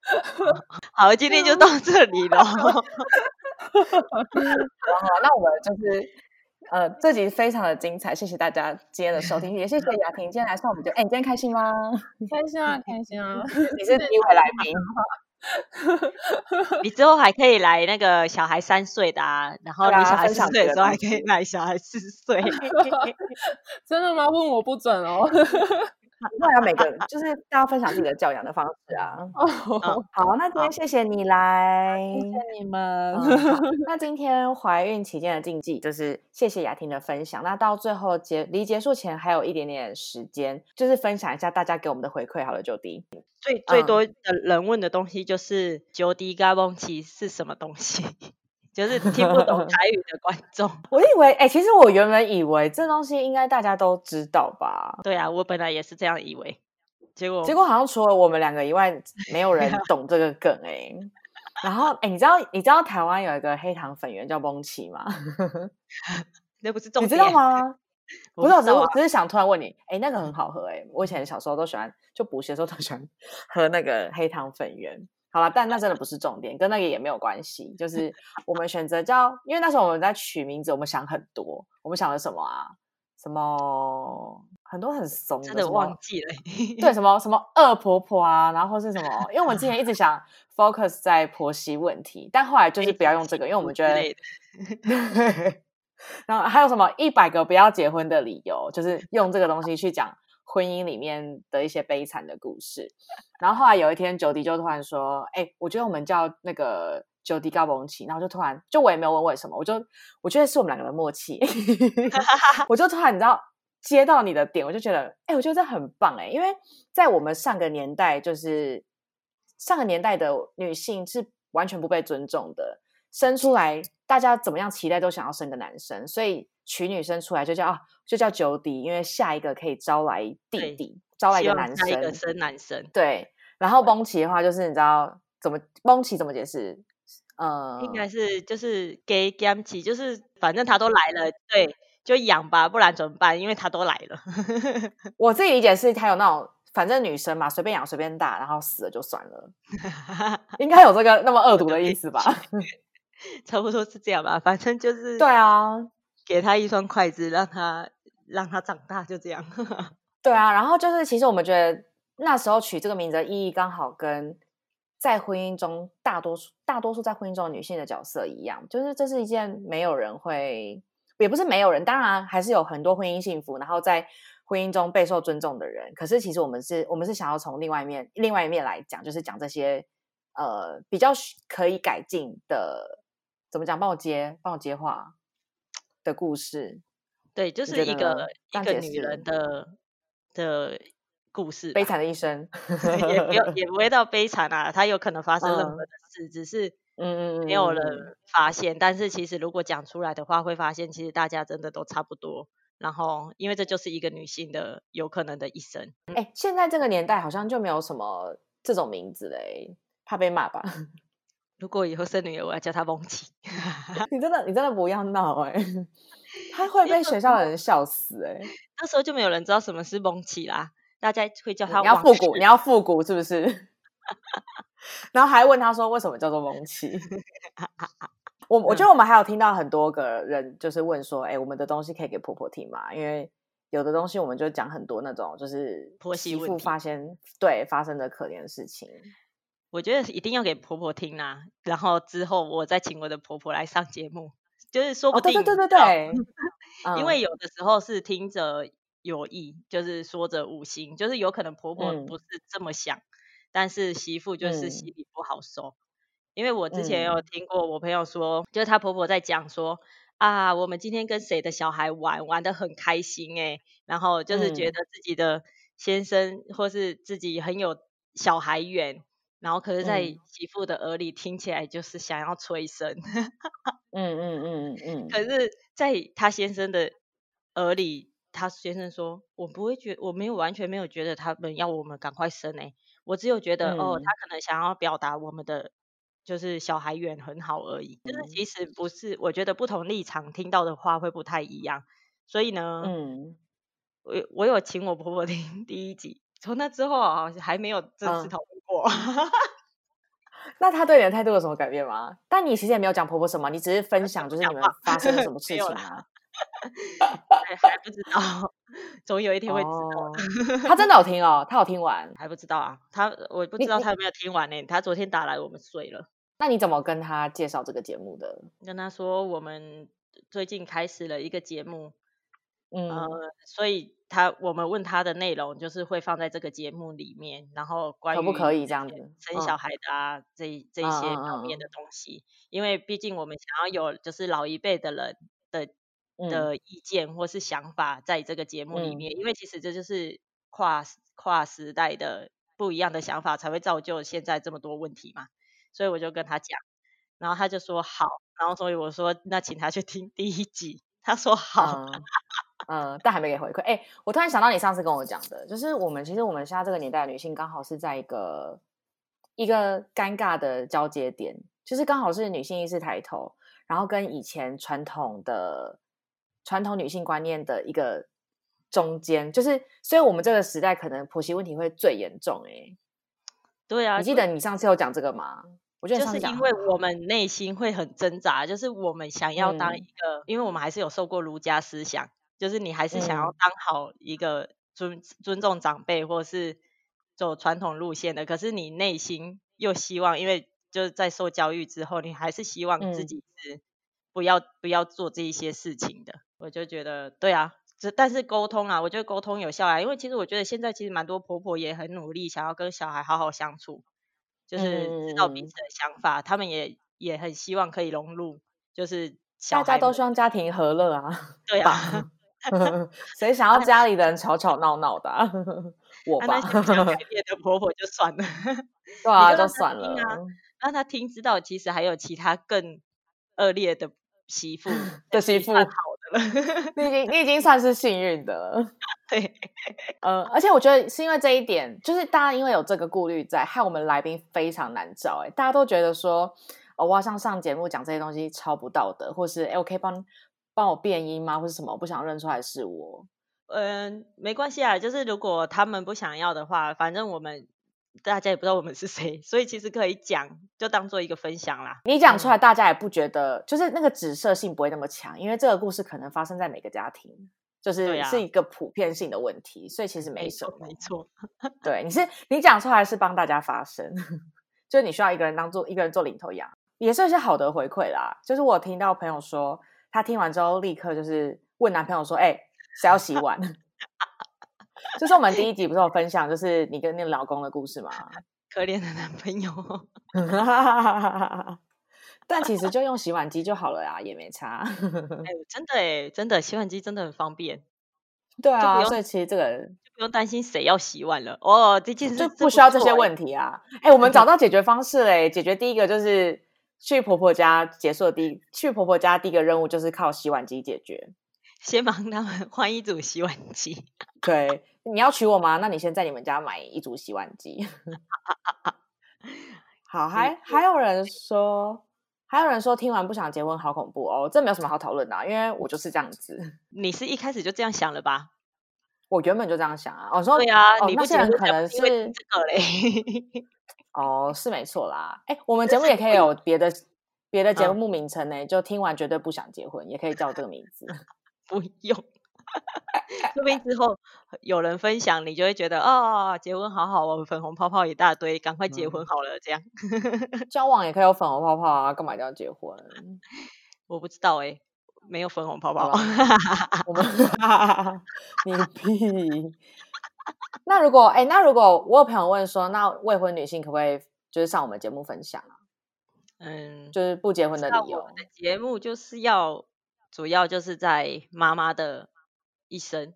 S4: *laughs*
S1: 好，今天就到这里了。好，
S4: 好，那我们就是呃，这集非常的精彩，谢谢大家今天的收听，也谢谢雅婷今天来上我们就，哎、欸，你今天开心吗？
S3: 开心啊，开心啊！
S4: 你是第一位来宾。
S1: 你之后还可以来那个小孩三岁的啊，然后你小孩四岁的时候还可以来小孩四岁。*laughs*
S3: 真的吗？问我不准哦。*laughs* *laughs*
S4: 那要每个就是大家分享自己的教养的方式啊。*laughs* 哦，好，那今天谢谢你来，
S3: 谢谢你们。
S4: 那今天怀孕期间的禁忌就是谢谢雅婷的分享。那到最后结离结束前还有一点点时间，就是分享一下大家给我们的回馈。好了，Jody。
S1: 最最多的人问的东西就是 Jody 嘎嘣奇是什么东西？就是听不懂台语的观众，*laughs*
S4: 我以为，哎、欸，其实我原本以为这东西应该大家都知道吧？
S1: 对啊，我本来也是这样以为，结果
S4: 结果好像除了我们两个以外，没有人懂这个梗哎、欸。然后，哎、欸，你知道你知道台湾有一个黑糖粉圆叫崩奇吗？*laughs*
S1: 那不是重点，
S4: 你知道吗？*laughs* 不是，我只是我只是想突然问你，哎、欸，那个很好喝哎、欸，我以前小时候都喜欢，就补习的时候都喜欢喝那个黑糖粉圆。好了，但那真的不是重点，跟那个也没有关系。就是 *laughs* 我们选择叫，因为那时候我们在取名字，我们想很多。我们想了什么啊？什么很多很怂的，
S1: 真的忘记了。
S4: 对，什么什么 *laughs* 恶婆婆啊，然后是什么？因为我们之前一直想 focus 在婆媳问题，但后来就是不要用这个，因为我们觉得。*laughs* 然后还有什么一百个不要结婚的理由，就是用这个东西去讲。婚姻里面的一些悲惨的故事，然后后来有一天九迪就突然说：“哎、我觉得我们叫那个九迪高蹦起。”然后就突然，就我也没有问为什么，我就我觉得是我们两个的默契，*laughs* 我就突然你知道接到你的点，我就觉得，哎、我觉得这很棒哎，因为在我们上个年代，就是上个年代的女性是完全不被尊重的，生出来大家怎么样期待都想要生个男生，所以。娶女生出来就叫啊，就叫 Jody，因为下一个可以招来弟弟，招来一个男生，
S1: 一个生男生。
S4: 对，然后崩奇的话就是你知道怎么崩奇怎么解释？呃，
S1: 应该是就是给 gam 奇，就是反正他都来了，对，就养吧，不然怎么办？因为他都来了。*laughs*
S4: 我自己理解是他有那种，反正女生嘛，随便养随便打，然后死了就算了，*laughs* 应该有这个那么恶毒的意思吧？*laughs*
S1: 差不多是这样吧，反正就是
S4: 对啊。
S1: 给他一双筷子，让他让他长大，就这样。*laughs*
S4: 对啊，然后就是，其实我们觉得那时候取这个名字的意义，刚好跟在婚姻中大多数大多数在婚姻中女性的角色一样，就是这是一件没有人会，也不是没有人，当然还是有很多婚姻幸福，然后在婚姻中备受尊重的人。可是其实我们是，我们是想要从另外一面，另外一面来讲，就是讲这些呃比较可以改进的，怎么讲？帮我接，帮我接话。的故事，
S1: 对，就是一个一个女人的的故事，
S4: 悲惨的一 *laughs* 生，
S1: 也不要也不会到悲惨啊，她有可能发生任何的事，嗯、只是嗯没有人发现。嗯、但是其实如果讲出来的话，会发现其实大家真的都差不多。然后，因为这就是一个女性的有可能的一生。
S4: 哎，现在这个年代好像就没有什么这种名字嘞，怕被骂吧？
S1: 如果以后生女儿，我要叫她蒙奇。*laughs*
S4: 你真的，你真的不要闹哎、欸！*laughs* 他会被学校的人笑死哎、欸！
S1: 那时候就没有人知道什么是蒙奇啦，大家会叫他。
S4: 你要复古，你要复古是不是？*laughs* 然后还问他说为什么叫做蒙奇？我我觉得我们还有听到很多个人就是问说，哎、欸，我们的东西可以给婆婆听吗？因为有的东西我们就讲很多那种就是
S1: 婆媳
S4: 妇发现对发生的可怜的事情。
S1: 我觉得一定要给婆婆听啦，然后之后我再请我的婆婆来上节目，就是说不定。
S4: 哦、对对对对对。
S1: 因为有的时候是听者有意，就是说者无心，就是有可能婆婆不是这么想，嗯、但是媳妇就是心里不好受。嗯、因为我之前有听过我朋友说，就是她婆婆在讲说啊，我们今天跟谁的小孩玩，玩的很开心哎，然后就是觉得自己的先生或是自己很有小孩缘。然后，可是，在媳妇的耳里听起来就是想要催生。*laughs*
S4: 嗯嗯嗯嗯。
S1: 可是，在他先生的耳里，他先生说：“我不会觉，我没有完全没有觉得他们要我们赶快生哎，我只有觉得、嗯、哦，他可能想要表达我们的就是小孩缘很好而已。就是其实不是，我觉得不同立场听到的话会不太一样。所以呢，嗯，我我有请我婆婆听 *laughs* 第一集，从那之后啊，还没有正式讨论。嗯 *laughs*
S4: 那他对你的态度有什么改变吗？但你其实也没有讲婆婆什么，你只是分享就是你们发生了什么事情啊？*laughs*
S1: 还不知道，总有一天会知道。哦、
S4: 他真的有听哦，他有听完，
S1: 还不知道啊？他我不知道他有没有听完呢？他昨天打来，我们睡了。
S4: 那你怎么跟他介绍这个节目的？
S1: 跟他说我们最近开始了一个节目，嗯、呃，所以。他我们问他的内容就是会放在这个节目里面，然后关于
S4: 可不可以这样子
S1: 生小孩的啊，嗯、这这些表面的东西，嗯、因为毕竟我们想要有就是老一辈的人的的意见或是想法在这个节目里面，嗯、因为其实这就是跨跨时代的不一样的想法才会造就现在这么多问题嘛，所以我就跟他讲，然后他就说好，然后所以我说那请他去听第一集，他说好。嗯
S4: 嗯，但还没给回馈。哎，我突然想到你上次跟我讲的，就是我们其实我们现在这个年代的女性，刚好是在一个一个尴尬的交接点，就是刚好是女性意识抬头，然后跟以前传统的传统女性观念的一个中间，就是所以我们这个时代可能婆媳问题会最严重。哎，
S1: 对啊，
S4: 你记得你上次有讲这个吗？我觉得
S1: 就是因为我们内心会很挣扎，就是我们想要当一个，嗯、因为我们还是有受过儒家思想。就是你还是想要当好一个尊、嗯、尊重长辈，或是走传统路线的，可是你内心又希望，因为就是在受教育之后，你还是希望自己是不要、嗯、不要做这一些事情的。我就觉得，对啊，这但是沟通啊，我觉得沟通有效啊，因为其实我觉得现在其实蛮多婆婆也很努力，想要跟小孩好好相处，就是知道彼此的想法，嗯、他们也也很希望可以融入，就是
S4: 大家都希望家庭和乐啊，
S1: 对啊。*laughs*
S4: 谁想要家里的人吵吵闹闹的、啊？我吧。
S1: 改 *laughs* 变的婆婆就算了，
S4: 对啊，就算了。
S1: 让他听，知道其实还有其他更恶劣的媳妇 *laughs*
S4: 的媳妇，好的了。你已经你已经算是幸运的了。
S1: 对，
S4: 呃，而且我觉得是因为这一点，就是大家因为有这个顾虑在，害我们来宾非常难找。哎，大家都觉得说，哦，我要上上节目讲这些东西超不道德，或是哎，我可以帮。帮我变音吗？或是什么？我不想认出来是我。
S1: 嗯，没关系啊，就是如果他们不想要的话，反正我们大家也不知道我们是谁，所以其实可以讲，就当做一个分享啦。
S4: 你讲出来，大家也不觉得，嗯、就是那个指涉性不会那么强，因为这个故事可能发生在每个家庭，就是是一个普遍性的问题，所以其实没什么。
S1: 没错，*laughs*
S4: 对，你是你讲出来是帮大家发声，就是你需要一个人当做一个人做领头羊，也算是好的回馈啦。就是我听到朋友说。她听完之后，立刻就是问男朋友说：“哎、欸，谁要洗碗？” *laughs* 就是我们第一集不是有分享，就是你跟那个老公的故事吗？*laughs*
S1: 可怜的男朋友。*laughs*
S4: 但其实就用洗碗机就好了呀，也没差。哎、
S1: 欸，真的哎，真的洗碗机真的很方便。
S4: 对啊，所以其实这个就
S1: 不用担心谁要洗碗了哦。这件事
S4: 就不需要这些问题啊。哎、欸，我们找到解决方式嘞！解决第一个就是。去婆婆家结束的第一，去婆婆家第一个任务就是靠洗碗机解决。
S1: 先帮他们 *laughs* 换一组洗碗机。*laughs*
S4: 对，你要娶我吗？那你先在你们家买一组洗碗机。*laughs* 好，还还有人说，还有人说听完不想结婚，好恐怖哦！这没有什么好讨论的啊，因为我就是这样子。
S1: 你是一开始就这样想了吧？
S4: 我原本就这样想啊。我说
S1: 对啊，
S4: 哦、
S1: 你不
S4: 那些人可能是
S1: 这个嘞。*laughs*
S4: 哦，是没错啦。哎，我们节目也可以有别的别的节目名称呢，就听完绝对不想结婚，也可以叫这个名字。*laughs*
S1: 不用，*laughs* 说不定之后有人分享，你就会觉得哦，结婚好好哦，粉红泡泡一大堆，赶快结婚好了，这样。
S4: 交往也可以有粉红泡泡啊，干嘛一定要结婚？
S1: 我不知道哎、欸，没有粉红泡泡。
S4: 我们 *laughs* 你屁。那如果哎，那如果我有朋友问说，那未婚女性可不可以就是上我们节目分享啊？
S1: 嗯，
S4: 就是不结婚的理由。
S1: 我们的节目就是要。主要就是在妈妈的一生，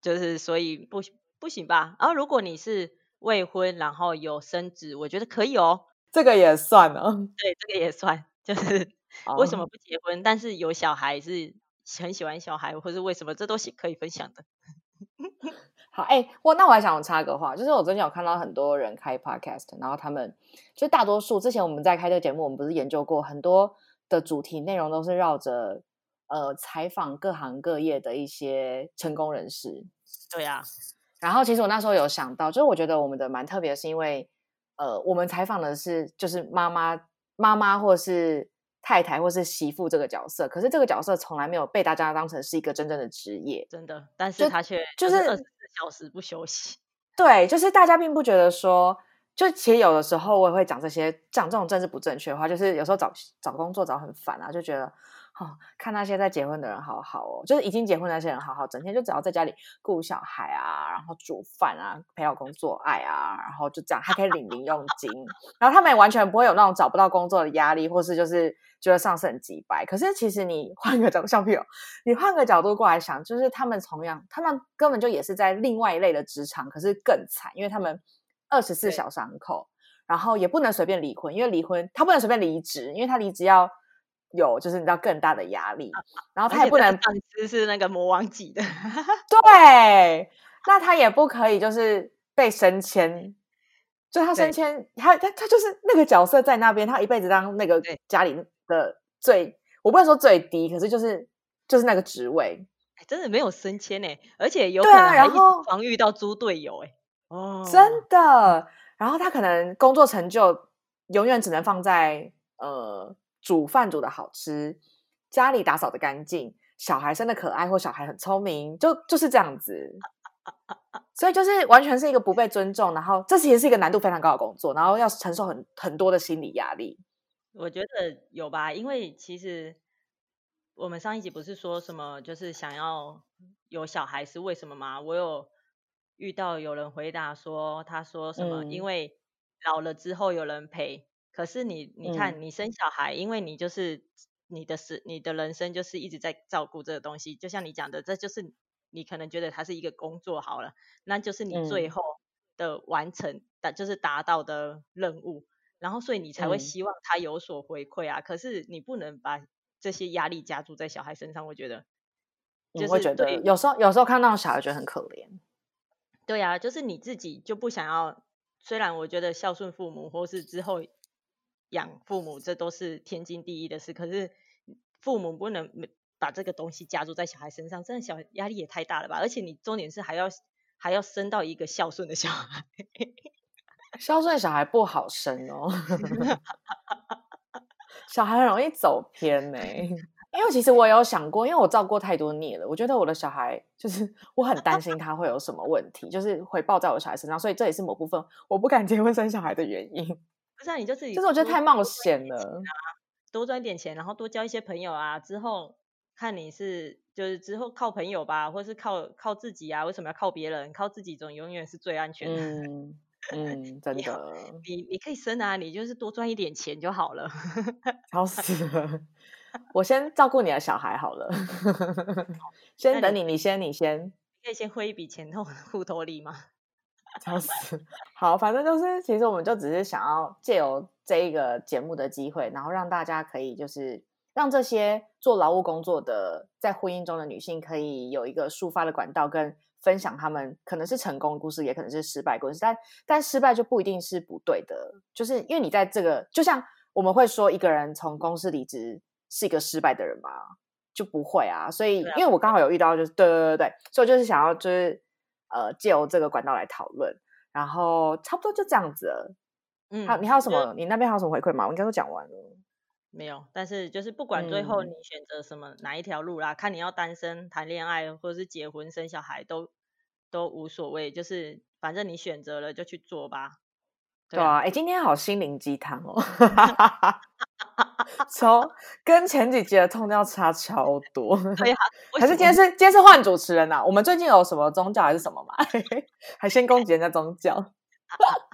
S1: 就是所以不不行吧？然后如果你是未婚，然后有生子，我觉得可以哦。
S4: 这个也算哦。
S1: 对，这个也算。就是为什么不结婚，但是有小孩是很喜欢小孩，或是为什么，这都是可以分享的。*laughs*
S4: 好，哎、欸，我那我还想插个话，就是我最近有看到很多人开 podcast，然后他们就大多数之前我们在开这个节目，我们不是研究过很多的主题内容都是绕着。呃，采访各行各业的一些成功人士，
S1: 对呀、啊。
S4: 然后其实我那时候有想到，就是我觉得我们的蛮特别，是因为呃，我们采访的是就是妈妈、妈妈或是太太或是媳妇这个角色，可是这个角色从来没有被大家当成是一个真正的职业，
S1: 真的。但是他却
S4: 就是
S1: 二十四小时不休息。*laughs*
S4: 对，就是大家并不觉得说，就其实有的时候我也会讲这些讲这种政治不正确的话，就是有时候找找工作找很烦啊，就觉得。哦，看那些在结婚的人好好哦，就是已经结婚那些人好好，整天就只要在家里顾小孩啊，然后煮饭啊，陪老公做爱啊，然后就这样还可以领零用金，然后他们也完全不会有那种找不到工作的压力，或是就是觉得上司很机掰。可是其实你换个角度，像譬如你换个角度过来想，就是他们同样，他们根本就也是在另外一类的职场，可是更惨，因为他们二十四小三口，然后也不能随便离婚，因为离婚他不能随便离职，因为他离职要。有，就是你知道更大的压力，然后他也不能上
S1: 司是那个魔王级的，*laughs*
S4: 对，那他也不可以就是被升迁，就他升迁，他他他就是那个角色在那边，他一辈子当那个家里的最，我不能说最低，可是就是就是那个职位，
S1: 真的没有升迁呢，而且。有可能还防遇到猪队友哎，哦，
S4: 真的，然后他可能工作成就永远只能放在呃。煮饭煮的好吃，家里打扫的干净，小孩生的可爱或小孩很聪明，就就是这样子。*laughs* 所以就是完全是一个不被尊重，然后这其实是一个难度非常高的工作，然后要承受很很多的心理压力。
S1: 我觉得有吧，因为其实我们上一集不是说什么，就是想要有小孩是为什么吗？我有遇到有人回答说，他说什么，嗯、因为老了之后有人陪。可是你，你看，你生小孩，嗯、因为你就是你的是你的人生就是一直在照顾这个东西，就像你讲的，这就是你可能觉得它是一个工作好了，那就是你最后的完成的，嗯、就是达到的任务，然后所以你才会希望他有所回馈啊。嗯、可是你不能把这些压力加注在小孩身上，我觉得，
S4: 就是会觉得有时候有时候看到小孩觉得很可怜。
S1: 对啊，就是你自己就不想要，虽然我觉得孝顺父母或是之后。养父母这都是天经地义的事，可是父母不能把这个东西加注在小孩身上，这样小压力也太大了吧？而且你重点是还要还要生到一个孝顺的小孩，*laughs*
S4: 孝顺小孩不好生哦，*laughs* 小孩很容易走偏呢。因为其实我有想过，因为我照过太多孽了，我觉得我的小孩就是我很担心他会有什么问题，就是回报在我小孩身上，所以这也是某部分我不敢结婚 *laughs* 生小孩的原因。
S1: 不是，你就自己。
S4: 就是我觉得太冒险了。
S1: 多赚点钱，然后多交一些朋友啊。之后看你是，就是之后靠朋友吧，或是靠靠自己啊？为什么要靠别人？靠自己总永远是最安全的。
S4: 嗯嗯，真的。
S1: 你你可以生啊，你就是多赚一点钱就好了。*laughs*
S4: 好死了，我先照顾你的小孩好了。*laughs* 先等你，你先，你先。
S1: 可以先汇一笔钱到 *laughs* 户头里吗？
S4: 笑死！*laughs* 好，反正就是，其实我们就只是想要借由这一个节目的机会，然后让大家可以就是让这些做劳务工作的在婚姻中的女性可以有一个抒发的管道跟分享他们可能是成功的故事，也可能是失败故事，但但失败就不一定是不对的，就是因为你在这个，就像我们会说一个人从公司离职是一个失败的人吗？就不会啊，所以因为我刚好有遇到，就是对对对对，所以我就是想要就是呃借由这个管道来讨论，然后差不多就这样子了。嗯，好，你还有什么？你那边还有什么回馈吗？我应该都讲完了。
S1: 没有，但是就是不管最后你选择什么、嗯、哪一条路啦，看你要单身、谈恋爱，或者是结婚、生小孩，都都无所谓，就是反正你选择了就去做吧。
S4: 对啊，哎、啊，今天好心灵鸡汤哦，*laughs* *laughs* 超跟前几集的 tone 调差超多。对啊，还是今天是今天是换主持人呐、啊？我们最近有什么宗教还是什么吗？*laughs* 还先攻击人家宗教？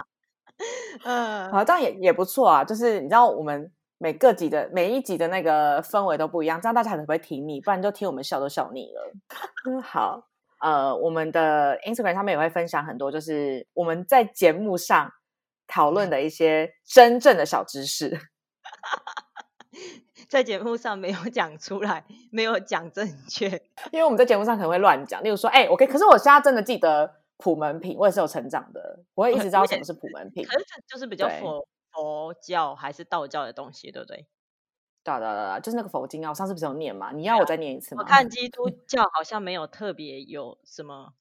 S4: *laughs* 嗯，好，这样也也不错啊。就是你知道我们。每个集的每一集的那个氛围都不一样，这样大家才不会听腻，不然就听我们笑都笑腻了。好，呃，我们的 Instagram 上面也会分享很多，就是我们在节目上讨论的一些真正的小知识，
S1: 在节目上没有讲出来，没有讲正确，
S4: 因为我们在节目上可能会乱讲，例如说，哎，OK，可是我现在真的记得普门品，我也是有成长的，我会一直知道什么是普门品，
S1: 可是这就是比较佛。佛教还是道教的东西，对不对？
S4: 对对对，就是那个佛经啊，我上次不是有念嘛？你要我再念一次吗？
S1: 我看基督 *laughs* 教好像没有特别有什么，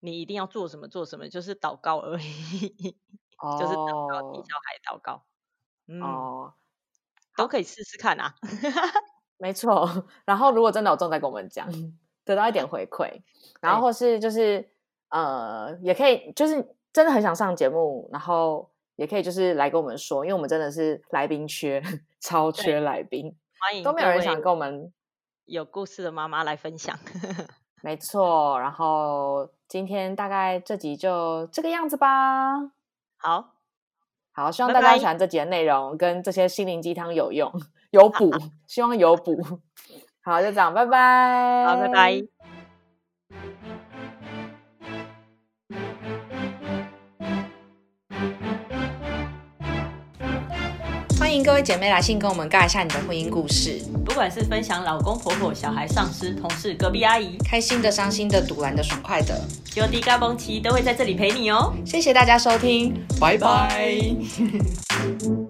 S1: 你一定要做什么做什么，就是祷告而已，哦、*laughs* 就是祷告，替小孩祷告，嗯，哦、都可以试试看啊。*laughs*
S4: 没错，然后如果真的有中，再跟我们讲，得到一点回馈，然后或是就是呃，也可以，就是真的很想上节目，然后。也可以就是来跟我们说，因为我们真的是来宾缺，超缺来宾，欢迎都没有人想跟我们
S1: 有故事的妈妈来分享。*laughs*
S4: 没错，然后今天大概这集就这个样子吧。
S1: 好，
S4: 好，希望大家喜欢这集的内容，跟这些心灵鸡汤有用，*laughs* 有补，*laughs* 希望有补。*laughs* 好，就这样，拜拜。
S1: 好，拜拜。
S2: 欢迎各位姐妹来信跟我们尬一下你的婚姻故事，
S1: 不管是分享老公婆婆、小孩、上司、同事、隔壁阿姨，
S2: 开心的、伤心的、堵然的、爽快的，
S1: 就地嘎嘣奇都会在这里陪你哦。
S2: 谢谢大家收听，拜拜。*laughs*